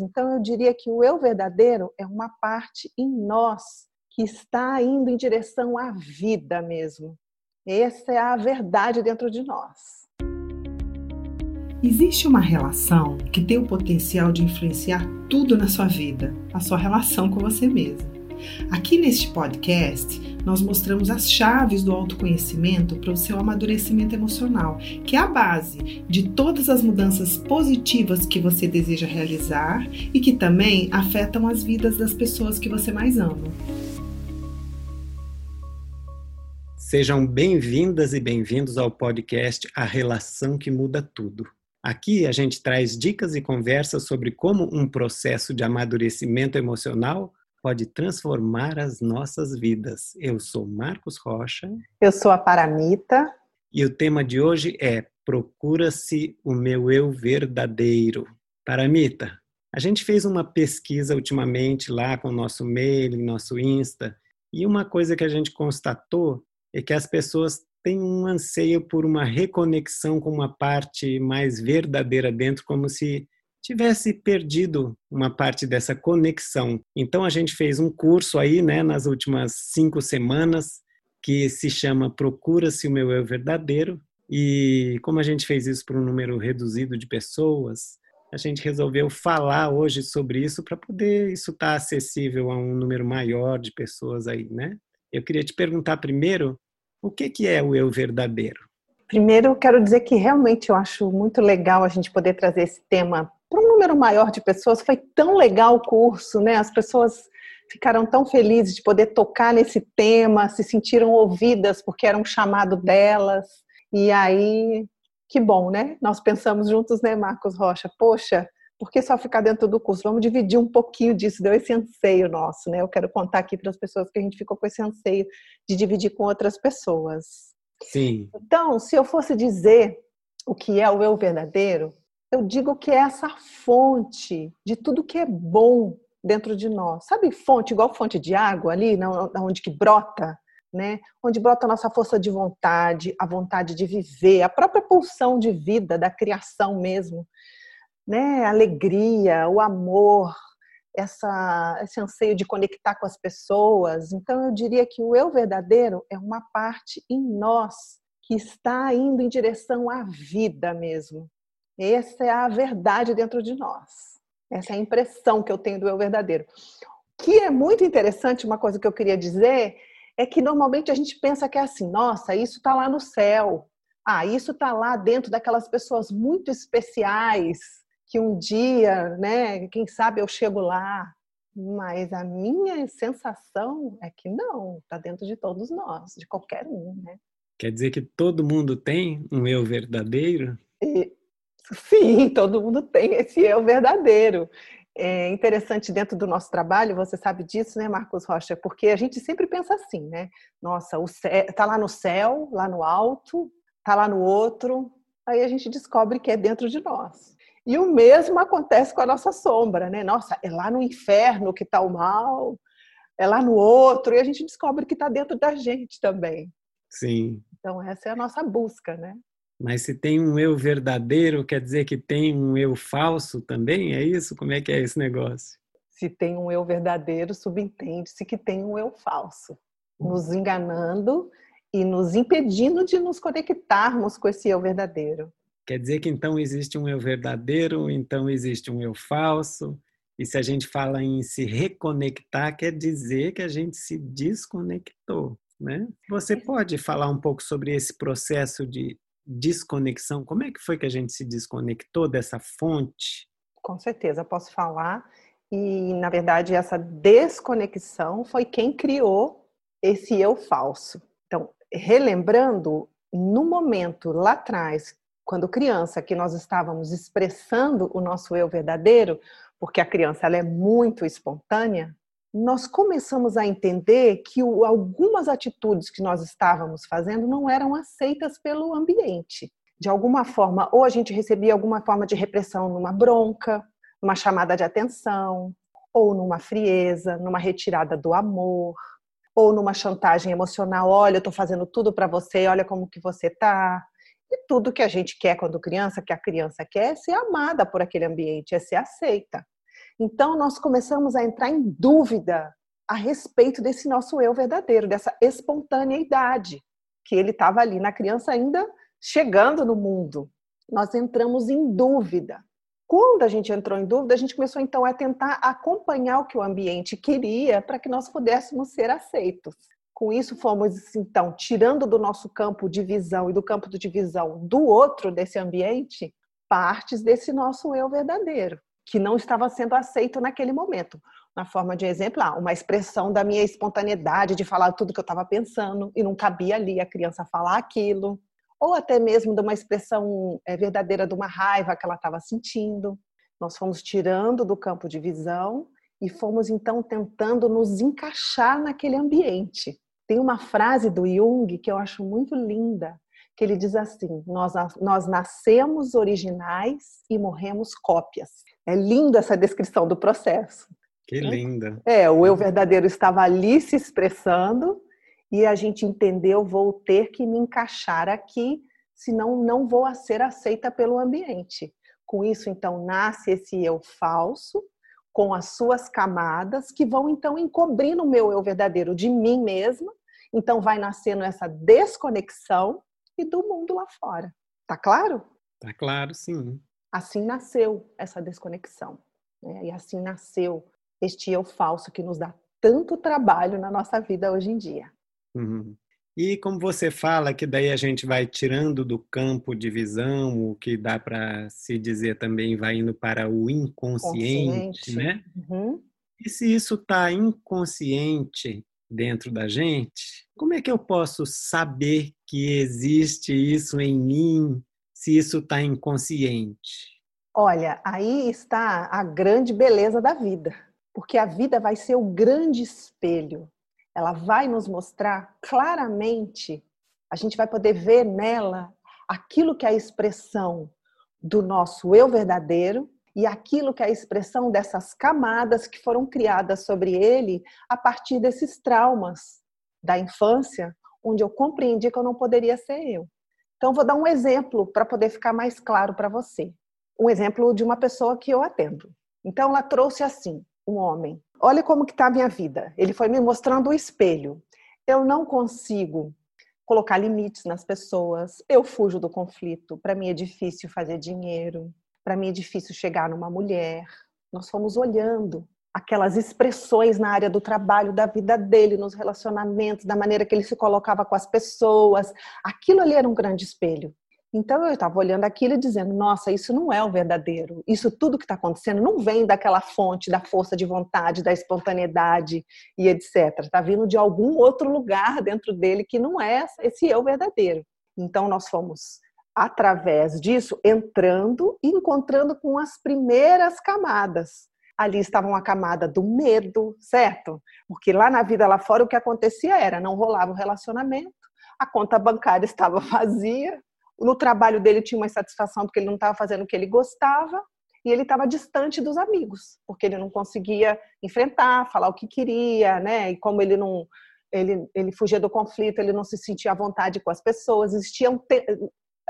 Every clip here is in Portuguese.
Então eu diria que o eu verdadeiro é uma parte em nós que está indo em direção à vida mesmo. Essa é a verdade dentro de nós. Existe uma relação que tem o potencial de influenciar tudo na sua vida, a sua relação com você mesmo. Aqui neste podcast, nós mostramos as chaves do autoconhecimento para o seu amadurecimento emocional, que é a base de todas as mudanças positivas que você deseja realizar e que também afetam as vidas das pessoas que você mais ama. Sejam bem-vindas e bem-vindos ao podcast A Relação que Muda Tudo. Aqui a gente traz dicas e conversas sobre como um processo de amadurecimento emocional pode transformar as nossas vidas. Eu sou Marcos Rocha. Eu sou a Paramita. E o tema de hoje é Procura-se o meu eu verdadeiro. Paramita, a gente fez uma pesquisa ultimamente lá com o nosso mail, nosso Insta, e uma coisa que a gente constatou é que as pessoas tem um anseio por uma reconexão com uma parte mais verdadeira dentro, como se tivesse perdido uma parte dessa conexão. Então a gente fez um curso aí, né, nas últimas cinco semanas, que se chama Procura-se o meu eu verdadeiro. E como a gente fez isso para um número reduzido de pessoas, a gente resolveu falar hoje sobre isso para poder isso estar tá acessível a um número maior de pessoas aí, né? Eu queria te perguntar primeiro o que, que é o eu verdadeiro? Primeiro, quero dizer que realmente eu acho muito legal a gente poder trazer esse tema para um número maior de pessoas. Foi tão legal o curso, né? As pessoas ficaram tão felizes de poder tocar nesse tema, se sentiram ouvidas porque era um chamado delas. E aí, que bom, né? Nós pensamos juntos, né, Marcos Rocha? Poxa, por que só ficar dentro do curso? Vamos dividir um pouquinho disso, deu esse anseio nosso, né? Eu quero contar aqui para as pessoas que a gente ficou com esse anseio de dividir com outras pessoas. Sim. Então, se eu fosse dizer o que é o eu verdadeiro, eu digo que é essa fonte de tudo que é bom dentro de nós. Sabe fonte, igual fonte de água ali, onde que brota? Né? Onde brota a nossa força de vontade, a vontade de viver, a própria pulsão de vida, da criação mesmo né, alegria, o amor, essa, esse anseio de conectar com as pessoas. Então, eu diria que o eu verdadeiro é uma parte em nós que está indo em direção à vida mesmo. Essa é a verdade dentro de nós. Essa é a impressão que eu tenho do eu verdadeiro. O que é muito interessante, uma coisa que eu queria dizer, é que normalmente a gente pensa que é assim, nossa, isso está lá no céu. Ah, isso está lá dentro daquelas pessoas muito especiais, que um dia, né, quem sabe eu chego lá, mas a minha sensação é que não, está dentro de todos nós, de qualquer um, né? Quer dizer que todo mundo tem um eu verdadeiro? E, sim, todo mundo tem esse eu verdadeiro. É interessante dentro do nosso trabalho, você sabe disso, né, Marcos Rocha? Porque a gente sempre pensa assim, né? Nossa, o céu, tá lá no céu, lá no alto, tá lá no outro. Aí a gente descobre que é dentro de nós. E o mesmo acontece com a nossa sombra, né? Nossa, é lá no inferno que está o mal, é lá no outro, e a gente descobre que está dentro da gente também. Sim. Então, essa é a nossa busca, né? Mas se tem um eu verdadeiro, quer dizer que tem um eu falso também? É isso? Como é que é esse negócio? Se tem um eu verdadeiro, subentende-se que tem um eu falso, nos enganando e nos impedindo de nos conectarmos com esse eu verdadeiro. Quer dizer que então existe um eu verdadeiro, então existe um eu falso. E se a gente fala em se reconectar, quer dizer que a gente se desconectou, né? Você pode falar um pouco sobre esse processo de desconexão? Como é que foi que a gente se desconectou dessa fonte? Com certeza, posso falar. E, na verdade, essa desconexão foi quem criou esse eu falso. Então, relembrando, no momento lá atrás quando criança, que nós estávamos expressando o nosso eu verdadeiro, porque a criança ela é muito espontânea, nós começamos a entender que algumas atitudes que nós estávamos fazendo não eram aceitas pelo ambiente. De alguma forma, ou a gente recebia alguma forma de repressão numa bronca, numa chamada de atenção, ou numa frieza, numa retirada do amor, ou numa chantagem emocional, olha, eu estou fazendo tudo para você, olha como que você tá, e tudo que a gente quer quando criança, que a criança quer, é ser amada por aquele ambiente, é ser aceita. Então, nós começamos a entrar em dúvida a respeito desse nosso eu verdadeiro, dessa espontaneidade que ele estava ali na criança ainda chegando no mundo. Nós entramos em dúvida. Quando a gente entrou em dúvida, a gente começou então a tentar acompanhar o que o ambiente queria para que nós pudéssemos ser aceitos. Com isso, fomos então tirando do nosso campo de visão e do campo de visão do outro desse ambiente partes desse nosso eu verdadeiro, que não estava sendo aceito naquele momento na forma de exemplo, uma expressão da minha espontaneidade de falar tudo que eu estava pensando e não cabia ali a criança falar aquilo, ou até mesmo de uma expressão é, verdadeira de uma raiva que ela estava sentindo. Nós fomos tirando do campo de visão e fomos então tentando nos encaixar naquele ambiente. Tem uma frase do Jung que eu acho muito linda, que ele diz assim: nós, nós nascemos originais e morremos cópias. É linda essa descrição do processo. Que linda. É, o eu verdadeiro estava ali se expressando e a gente entendeu, vou ter que me encaixar aqui, senão não vou ser aceita pelo ambiente. Com isso, então, nasce esse eu falso, com as suas camadas, que vão então encobrindo o meu eu verdadeiro de mim mesma. Então, vai nascendo essa desconexão e do mundo lá fora. Tá claro? Tá claro, sim. Assim nasceu essa desconexão. Né? E assim nasceu este eu falso que nos dá tanto trabalho na nossa vida hoje em dia. Uhum. E como você fala que daí a gente vai tirando do campo de visão, o que dá para se dizer também vai indo para o inconsciente, né? Uhum. E se isso está inconsciente dentro da gente, como é que eu posso saber que existe isso em mim se isso está inconsciente? Olha, aí está a grande beleza da vida porque a vida vai ser o grande espelho. Ela vai nos mostrar claramente, a gente vai poder ver nela aquilo que é a expressão do nosso eu verdadeiro e aquilo que é a expressão dessas camadas que foram criadas sobre ele a partir desses traumas da infância, onde eu compreendi que eu não poderia ser eu. Então, vou dar um exemplo para poder ficar mais claro para você. Um exemplo de uma pessoa que eu atendo. Então, ela trouxe assim: um homem. Olha como que está a minha vida. Ele foi me mostrando o espelho. Eu não consigo colocar limites nas pessoas. Eu fujo do conflito. Para mim é difícil fazer dinheiro. Para mim é difícil chegar numa mulher. Nós fomos olhando aquelas expressões na área do trabalho, da vida dele, nos relacionamentos, da maneira que ele se colocava com as pessoas. Aquilo ali era um grande espelho. Então eu estava olhando aquilo e dizendo: nossa, isso não é o verdadeiro. Isso tudo que está acontecendo não vem daquela fonte da força de vontade, da espontaneidade e etc. Está vindo de algum outro lugar dentro dele que não é esse eu verdadeiro. Então nós fomos através disso entrando e encontrando com as primeiras camadas. Ali estava uma camada do medo, certo? Porque lá na vida lá fora o que acontecia era não rolava o relacionamento, a conta bancária estava vazia, no trabalho dele tinha uma insatisfação porque ele não estava fazendo o que ele gostava e ele estava distante dos amigos, porque ele não conseguia enfrentar, falar o que queria, né? E como ele não ele, ele fugia do conflito, ele não se sentia à vontade com as pessoas, existiam te,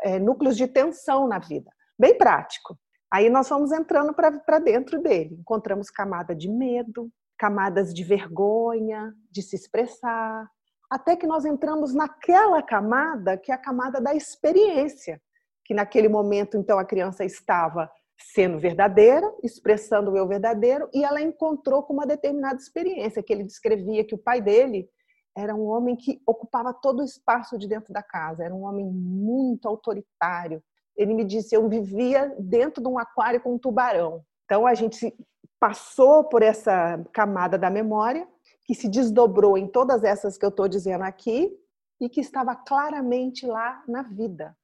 é, núcleos de tensão na vida, bem prático. Aí nós fomos entrando para dentro dele, encontramos camada de medo, camadas de vergonha, de se expressar, até que nós entramos naquela camada que é a camada da experiência, que naquele momento então a criança estava sendo verdadeira, expressando o eu verdadeiro, e ela encontrou com uma determinada experiência que ele descrevia que o pai dele era um homem que ocupava todo o espaço de dentro da casa, era um homem muito autoritário. Ele me disse: eu vivia dentro de um aquário com um tubarão. Então a gente passou por essa camada da memória que se desdobrou em todas essas que eu estou dizendo aqui e que estava claramente lá na vida.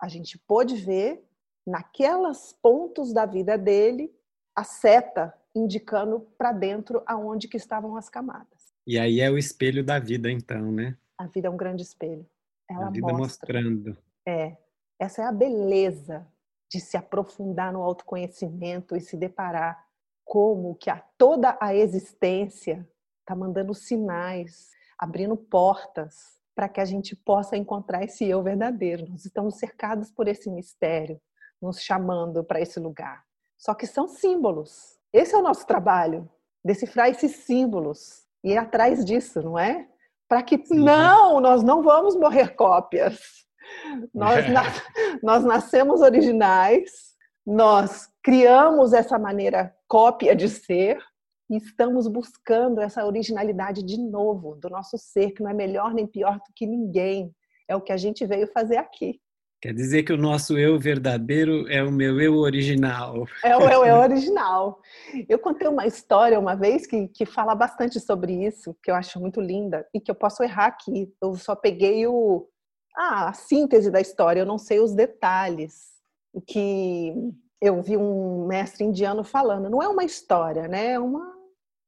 A gente pôde ver naquelas pontos da vida dele a seta indicando para dentro aonde que estavam as camadas. E aí é o espelho da vida, então, né? A vida é um grande espelho. Ela a vida mostra. mostrando. É. Essa é a beleza de se aprofundar no autoconhecimento e se deparar como que a toda a existência está mandando sinais, abrindo portas para que a gente possa encontrar esse eu verdadeiro. Nós estamos cercados por esse mistério, nos chamando para esse lugar. Só que são símbolos. Esse é o nosso trabalho, decifrar esses símbolos e ir atrás disso, não é? Para que Sim. não, nós não vamos morrer cópias. Nós, na, nós nascemos originais, nós criamos essa maneira cópia de ser e estamos buscando essa originalidade de novo do nosso ser, que não é melhor nem pior do que ninguém. É o que a gente veio fazer aqui. Quer dizer que o nosso eu verdadeiro é o meu eu original. É o eu, eu original. Eu contei uma história uma vez que, que fala bastante sobre isso, que eu acho muito linda e que eu posso errar aqui. Eu só peguei o, a síntese da história, eu não sei os detalhes. Que eu vi um mestre indiano falando. Não é uma história, né? É uma,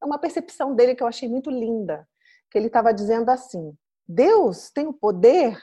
é uma percepção dele que eu achei muito linda. Que ele estava dizendo assim: Deus tem o poder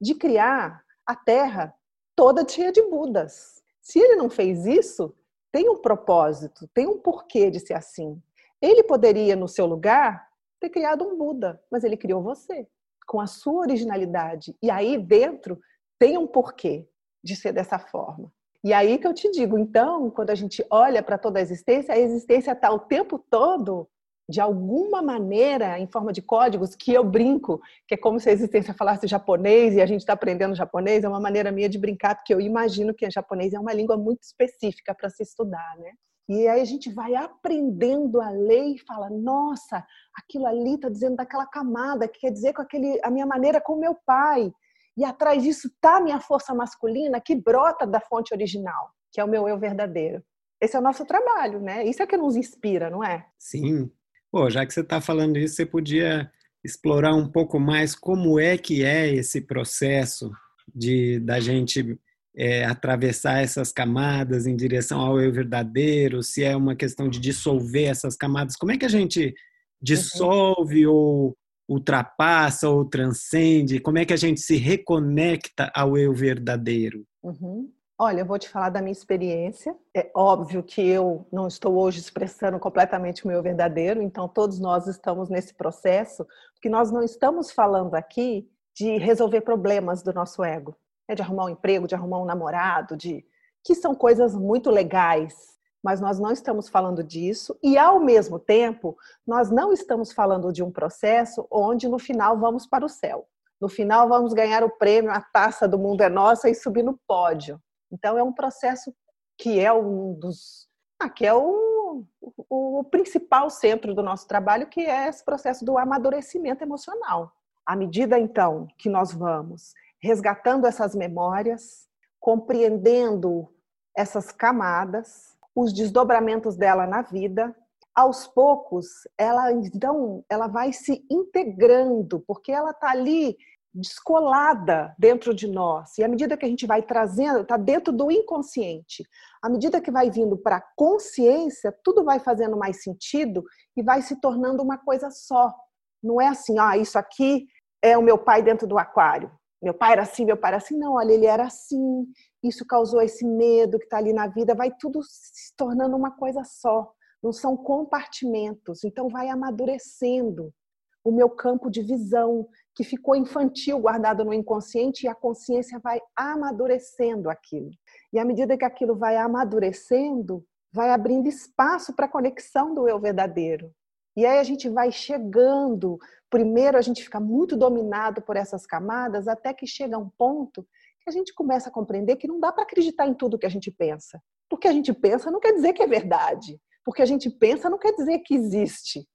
de criar a terra toda cheia de Budas. Se ele não fez isso, tem um propósito, tem um porquê de ser assim. Ele poderia, no seu lugar, ter criado um Buda, mas ele criou você, com a sua originalidade. E aí dentro tem um porquê de ser dessa forma. E aí que eu te digo, então, quando a gente olha para toda a existência, a existência está o tempo todo de alguma maneira, em forma de códigos, que eu brinco, que é como se a existência falasse japonês e a gente está aprendendo japonês, é uma maneira minha de brincar, porque eu imagino que japonês é uma língua muito específica para se estudar, né? E aí a gente vai aprendendo a ler e fala, nossa, aquilo ali está dizendo daquela camada, que quer dizer com aquele, a minha maneira com meu pai. E atrás disso está a minha força masculina que brota da fonte original, que é o meu eu verdadeiro. Esse é o nosso trabalho, né? Isso é que nos inspira, não é? Sim, Pô, já que você está falando isso, você podia explorar um pouco mais como é que é esse processo de da gente é, atravessar essas camadas em direção ao eu verdadeiro, se é uma questão de dissolver essas camadas, como é que a gente dissolve uhum. ou ultrapassa ou transcende, como é que a gente se reconecta ao eu verdadeiro? Uhum. Olha, eu vou te falar da minha experiência. É óbvio que eu não estou hoje expressando completamente o meu verdadeiro, então todos nós estamos nesse processo, porque nós não estamos falando aqui de resolver problemas do nosso ego, né? de arrumar um emprego, de arrumar um namorado, de que são coisas muito legais, mas nós não estamos falando disso e ao mesmo tempo nós não estamos falando de um processo onde no final vamos para o céu. No final vamos ganhar o prêmio, a taça do mundo é nossa e subir no pódio. Então, é um processo que é um dos. Ah, que é o, o, o principal centro do nosso trabalho, que é esse processo do amadurecimento emocional. À medida, então, que nós vamos resgatando essas memórias, compreendendo essas camadas, os desdobramentos dela na vida, aos poucos, ela então ela vai se integrando, porque ela está ali descolada dentro de nós. E à medida que a gente vai trazendo, está dentro do inconsciente. À medida que vai vindo para a consciência, tudo vai fazendo mais sentido e vai se tornando uma coisa só. Não é assim, ah, isso aqui é o meu pai dentro do aquário. Meu pai era assim, meu pai era assim. Não, olha, ele era assim. Isso causou esse medo que está ali na vida. Vai tudo se tornando uma coisa só. Não são compartimentos. Então vai amadurecendo o meu campo de visão, que ficou infantil, guardado no inconsciente, e a consciência vai amadurecendo aquilo. E à medida que aquilo vai amadurecendo, vai abrindo espaço para a conexão do eu verdadeiro. E aí a gente vai chegando, primeiro a gente fica muito dominado por essas camadas, até que chega um ponto que a gente começa a compreender que não dá para acreditar em tudo que a gente pensa. Porque a gente pensa não quer dizer que é verdade. Porque a gente pensa não quer dizer que existe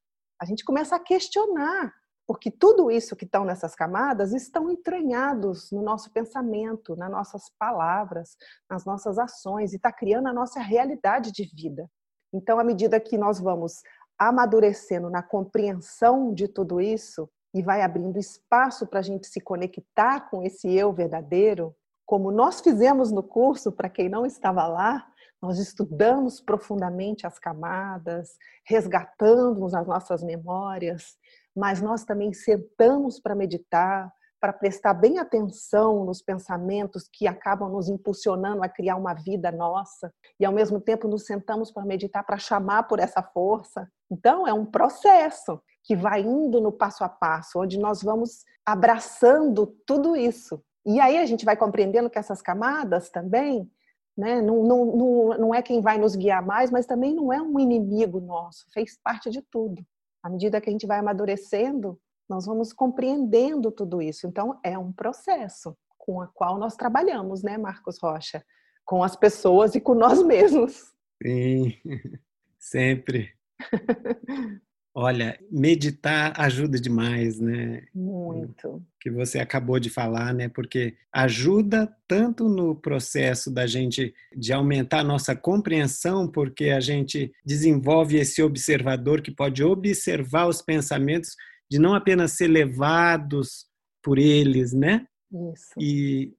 a gente começa a questionar, porque tudo isso que estão nessas camadas estão entranhados no nosso pensamento, nas nossas palavras, nas nossas ações e está criando a nossa realidade de vida. Então, à medida que nós vamos amadurecendo na compreensão de tudo isso e vai abrindo espaço para a gente se conectar com esse eu verdadeiro, como nós fizemos no curso, para quem não estava lá, nós estudamos profundamente as camadas, resgatamos as nossas memórias, mas nós também sentamos para meditar, para prestar bem atenção nos pensamentos que acabam nos impulsionando a criar uma vida nossa, e ao mesmo tempo nos sentamos para meditar, para chamar por essa força. Então, é um processo que vai indo no passo a passo, onde nós vamos abraçando tudo isso. E aí a gente vai compreendendo que essas camadas também né? Não, não, não, não é quem vai nos guiar mais, mas também não é um inimigo nosso, fez parte de tudo. À medida que a gente vai amadurecendo, nós vamos compreendendo tudo isso. Então, é um processo com o qual nós trabalhamos, né, Marcos Rocha? Com as pessoas e com nós mesmos. Sim, sempre. Olha, meditar ajuda demais, né? Muito. Que você acabou de falar, né? Porque ajuda tanto no processo da gente de aumentar a nossa compreensão, porque a gente desenvolve esse observador que pode observar os pensamentos de não apenas ser levados por eles, né? Isso. E,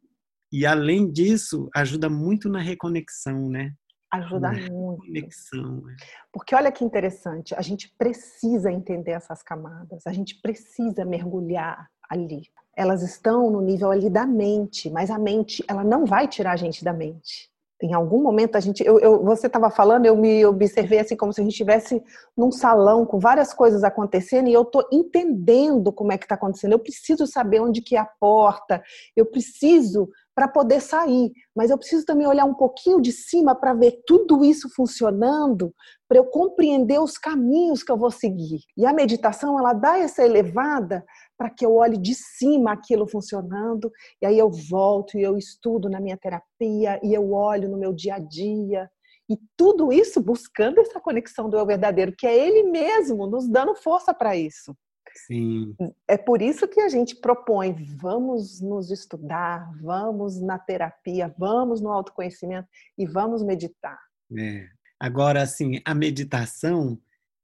e além disso, ajuda muito na reconexão, né? Ajuda na muito. Reconexão. É. Porque olha que interessante, a gente precisa entender essas camadas, a gente precisa mergulhar ali. Elas estão no nível ali da mente, mas a mente, ela não vai tirar a gente da mente em algum momento a gente, eu, eu você estava falando, eu me observei assim como se a gente estivesse num salão com várias coisas acontecendo e eu estou entendendo como é que está acontecendo. Eu preciso saber onde que é a porta, eu preciso para poder sair, mas eu preciso também olhar um pouquinho de cima para ver tudo isso funcionando, para eu compreender os caminhos que eu vou seguir. E a meditação ela dá essa elevada para que eu olhe de cima aquilo funcionando, e aí eu volto e eu estudo na minha terapia, e eu olho no meu dia a dia, e tudo isso buscando essa conexão do eu verdadeiro, que é ele mesmo nos dando força para isso. Sim. É por isso que a gente propõe, vamos nos estudar, vamos na terapia, vamos no autoconhecimento e vamos meditar. É. Agora, assim, a meditação,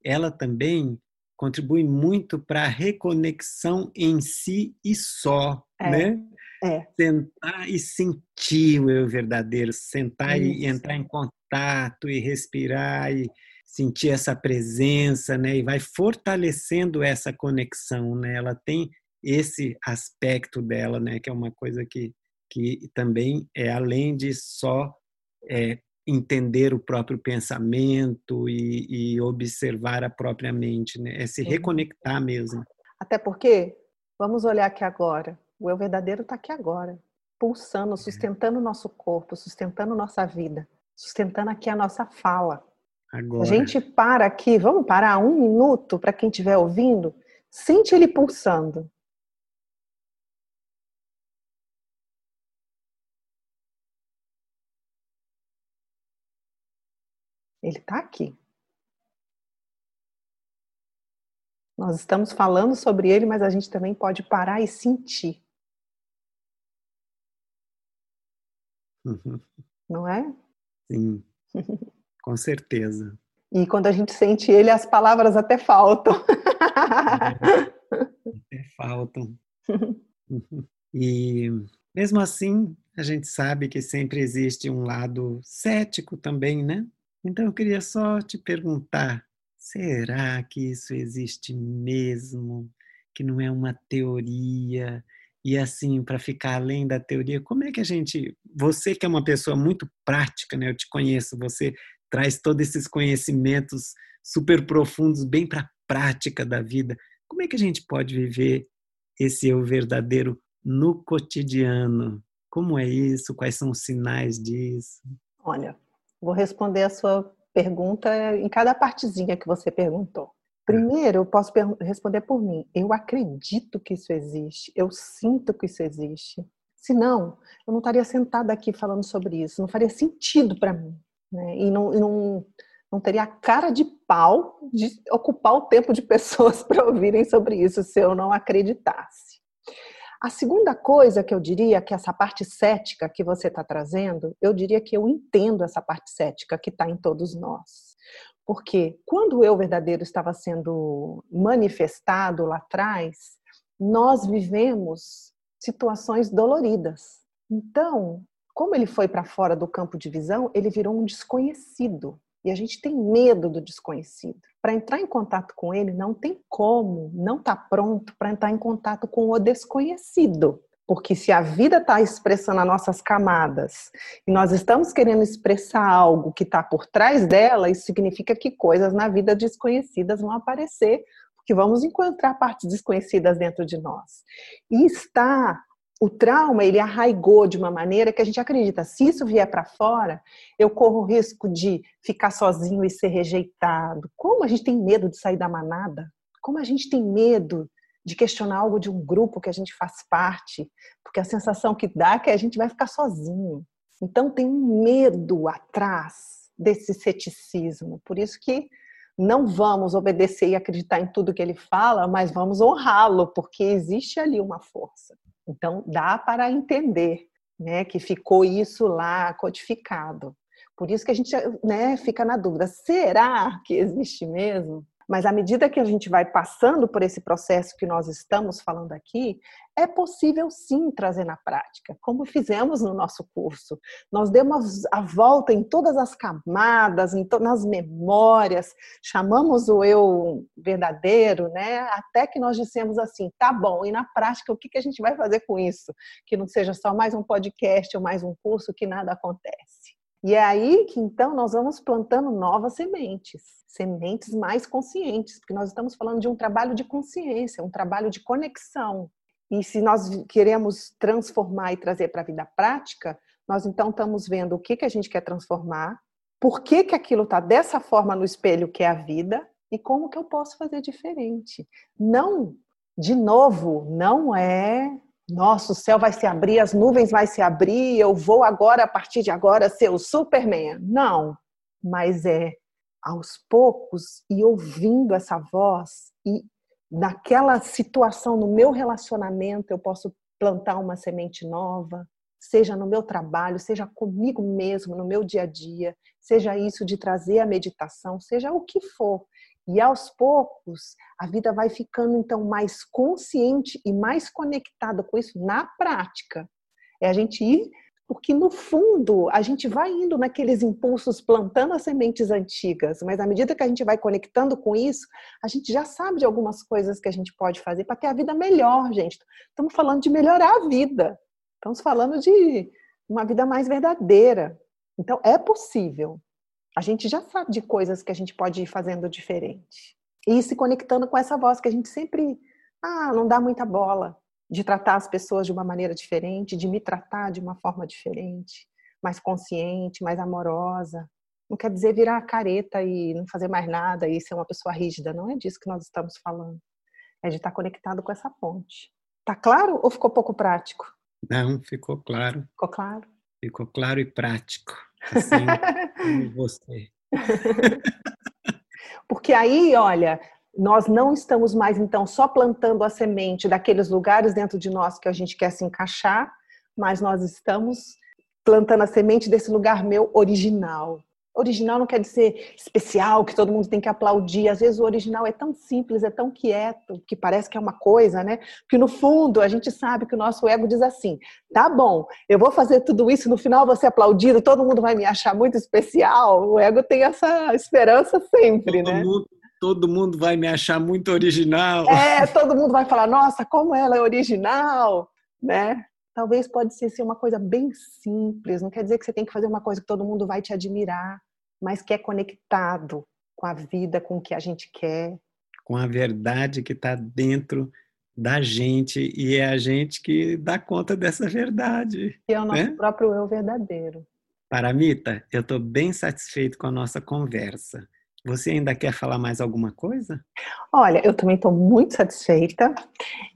ela também contribui muito para a reconexão em si e só, é, né? É. Sentar e sentir o eu verdadeiro, sentar Isso. e entrar em contato e respirar e sentir essa presença, né? E vai fortalecendo essa conexão, né? Ela tem esse aspecto dela, né? Que é uma coisa que, que também é além de só é, entender o próprio pensamento e, e observar a própria mente, né? É se reconectar mesmo. Até porque, vamos olhar aqui agora, o eu verdadeiro está aqui agora, pulsando, sustentando o nosso corpo, sustentando nossa vida, sustentando aqui a nossa fala. Agora. A gente para aqui, vamos parar um minuto para quem estiver ouvindo, sente ele pulsando. Ele está aqui. Nós estamos falando sobre ele, mas a gente também pode parar e sentir. Uhum. Não é? Sim, com certeza. E quando a gente sente ele, as palavras até faltam. até faltam. E mesmo assim, a gente sabe que sempre existe um lado cético também, né? Então eu queria só te perguntar: será que isso existe mesmo? Que não é uma teoria? E assim, para ficar além da teoria, como é que a gente. Você que é uma pessoa muito prática, né? Eu te conheço, você traz todos esses conhecimentos super profundos bem para a prática da vida. Como é que a gente pode viver esse eu verdadeiro no cotidiano? Como é isso? Quais são os sinais disso? Olha, Vou responder a sua pergunta em cada partezinha que você perguntou. Primeiro, eu posso responder por mim. Eu acredito que isso existe. Eu sinto que isso existe. Se não, eu não estaria sentada aqui falando sobre isso. Não faria sentido para mim. Né? E não, não, não teria a cara de pau de ocupar o tempo de pessoas para ouvirem sobre isso se eu não acreditasse. A segunda coisa que eu diria, que essa parte cética que você está trazendo, eu diria que eu entendo essa parte cética que está em todos nós. Porque quando o eu verdadeiro estava sendo manifestado lá atrás, nós vivemos situações doloridas. Então, como ele foi para fora do campo de visão, ele virou um desconhecido. E a gente tem medo do desconhecido. Para entrar em contato com ele, não tem como, não está pronto para entrar em contato com o desconhecido. Porque se a vida está expressando as nossas camadas e nós estamos querendo expressar algo que está por trás dela, isso significa que coisas na vida desconhecidas vão aparecer, porque vamos encontrar partes desconhecidas dentro de nós. E está o trauma ele arraigou de uma maneira que a gente acredita, se isso vier para fora, eu corro o risco de ficar sozinho e ser rejeitado. Como a gente tem medo de sair da manada? Como a gente tem medo de questionar algo de um grupo que a gente faz parte? Porque a sensação que dá é que a gente vai ficar sozinho. Então tem um medo atrás desse ceticismo. Por isso que não vamos obedecer e acreditar em tudo que ele fala, mas vamos honrá-lo, porque existe ali uma força. Então, dá para entender né, que ficou isso lá codificado. Por isso que a gente né, fica na dúvida: será que existe mesmo? Mas à medida que a gente vai passando por esse processo que nós estamos falando aqui, é possível sim trazer na prática, como fizemos no nosso curso. Nós demos a volta em todas as camadas, em nas memórias, chamamos o eu verdadeiro, né? Até que nós dissemos assim, tá bom, e na prática o que, que a gente vai fazer com isso? Que não seja só mais um podcast ou mais um curso que nada acontece. E é aí que então nós vamos plantando novas sementes, sementes mais conscientes, porque nós estamos falando de um trabalho de consciência, um trabalho de conexão. E se nós queremos transformar e trazer para a vida prática, nós então estamos vendo o que, que a gente quer transformar, por que, que aquilo está dessa forma no espelho que é a vida e como que eu posso fazer diferente. Não, de novo, não é nossa, o céu vai se abrir, as nuvens vai se abrir, eu vou agora, a partir de agora, ser o Superman. Não, mas é aos poucos e ouvindo essa voz e naquela situação, no meu relacionamento, eu posso plantar uma semente nova, seja no meu trabalho, seja comigo mesmo, no meu dia a dia, seja isso de trazer a meditação, seja o que for. E aos poucos, a vida vai ficando então mais consciente e mais conectada com isso na prática. É a gente ir, porque no fundo, a gente vai indo naqueles impulsos plantando as sementes antigas, mas à medida que a gente vai conectando com isso, a gente já sabe de algumas coisas que a gente pode fazer para ter a vida melhor, gente. Estamos falando de melhorar a vida. Estamos falando de uma vida mais verdadeira. Então, é possível. A gente já sabe de coisas que a gente pode ir fazendo diferente. E se conectando com essa voz que a gente sempre ah, não dá muita bola de tratar as pessoas de uma maneira diferente, de me tratar de uma forma diferente, mais consciente, mais amorosa. Não quer dizer virar careta e não fazer mais nada e ser uma pessoa rígida. Não é disso que nós estamos falando. É de estar conectado com essa ponte. Tá claro ou ficou pouco prático? Não, ficou claro. Ficou claro? Ficou claro e prático. Assim como você. Porque aí, olha, nós não estamos mais então só plantando a semente daqueles lugares dentro de nós que a gente quer se encaixar, mas nós estamos plantando a semente desse lugar meu original, Original não quer dizer especial, que todo mundo tem que aplaudir. Às vezes o original é tão simples, é tão quieto, que parece que é uma coisa, né? Que no fundo a gente sabe que o nosso ego diz assim: tá bom, eu vou fazer tudo isso, no final ser aplaudido, todo mundo vai me achar muito especial. O ego tem essa esperança sempre, todo né? Mundo, todo mundo vai me achar muito original. É, todo mundo vai falar: nossa, como ela é original, né? Talvez pode ser uma coisa bem simples, não quer dizer que você tem que fazer uma coisa que todo mundo vai te admirar mas que é conectado com a vida, com o que a gente quer. Com a verdade que está dentro da gente e é a gente que dá conta dessa verdade. E é o nosso né? próprio eu verdadeiro. Paramita, eu estou bem satisfeito com a nossa conversa. Você ainda quer falar mais alguma coisa? Olha, eu também estou muito satisfeita.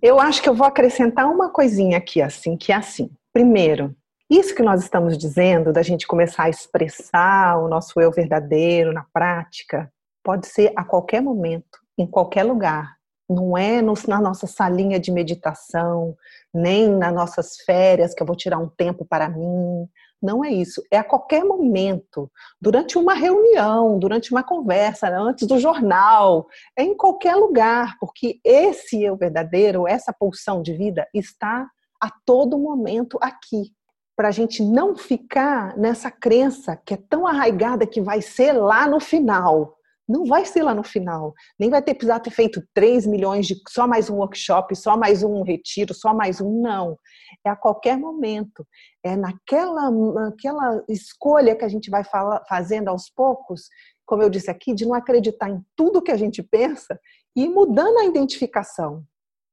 Eu acho que eu vou acrescentar uma coisinha aqui, assim, que é assim. Primeiro, isso que nós estamos dizendo, da gente começar a expressar o nosso eu verdadeiro na prática, pode ser a qualquer momento, em qualquer lugar. Não é no, na nossa salinha de meditação, nem nas nossas férias, que eu vou tirar um tempo para mim. Não é isso. É a qualquer momento, durante uma reunião, durante uma conversa, antes do jornal, é em qualquer lugar, porque esse eu verdadeiro, essa pulsão de vida está a todo momento aqui para a gente não ficar nessa crença que é tão arraigada que vai ser lá no final. Não vai ser lá no final. Nem vai ter precisado ter feito 3 milhões de só mais um workshop, só mais um retiro, só mais um. Não. É a qualquer momento. É naquela, naquela escolha que a gente vai fala, fazendo aos poucos, como eu disse aqui, de não acreditar em tudo que a gente pensa e ir mudando a identificação.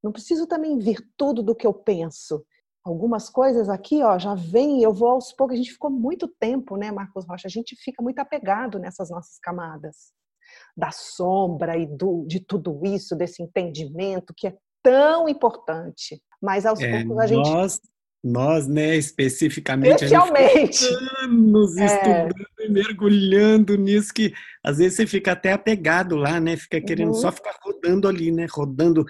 Não preciso também vir tudo do que eu penso algumas coisas aqui, ó, já vem, eu vou aos poucos. A gente ficou muito tempo, né, Marcos Rocha? A gente fica muito apegado nessas nossas camadas da sombra e do, de tudo isso, desse entendimento que é tão importante. Mas aos é, poucos a gente. Nós, nós né, especificamente, Especialmente. anos é. estudando e mergulhando nisso, que às vezes você fica até apegado lá, né? Fica querendo uhum. só ficar rodando ali, né? Rodando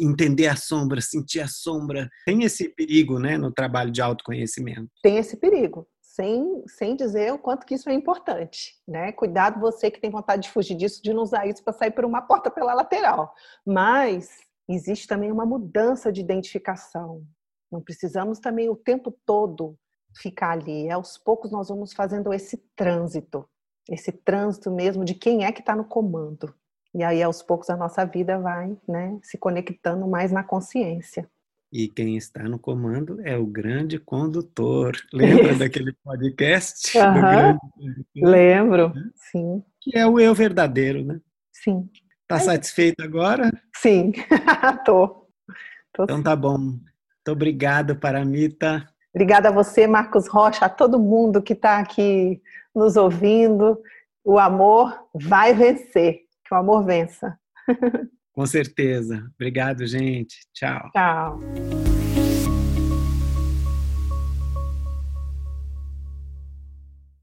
entender a sombra, sentir a sombra. Tem esse perigo, né, no trabalho de autoconhecimento. Tem esse perigo, sem, sem dizer o quanto que isso é importante, né? Cuidado você que tem vontade de fugir disso, de não usar isso para sair por uma porta pela lateral. Mas existe também uma mudança de identificação. Não precisamos também o tempo todo ficar ali. Aos poucos nós vamos fazendo esse trânsito, esse trânsito mesmo de quem é que está no comando. E aí, aos poucos, a nossa vida vai né, se conectando mais na consciência. E quem está no comando é o grande condutor. Lembra Isso. daquele podcast? Uhum. Grande... Lembro, sim. Que é o eu verdadeiro, né? Sim. Está satisfeito agora? Sim, tô. tô. Então tá bom. Muito obrigado, Paramita. Obrigada a você, Marcos Rocha, a todo mundo que está aqui nos ouvindo. O amor vai vencer. Que o amor vença. Com certeza. Obrigado, gente. Tchau. Tchau.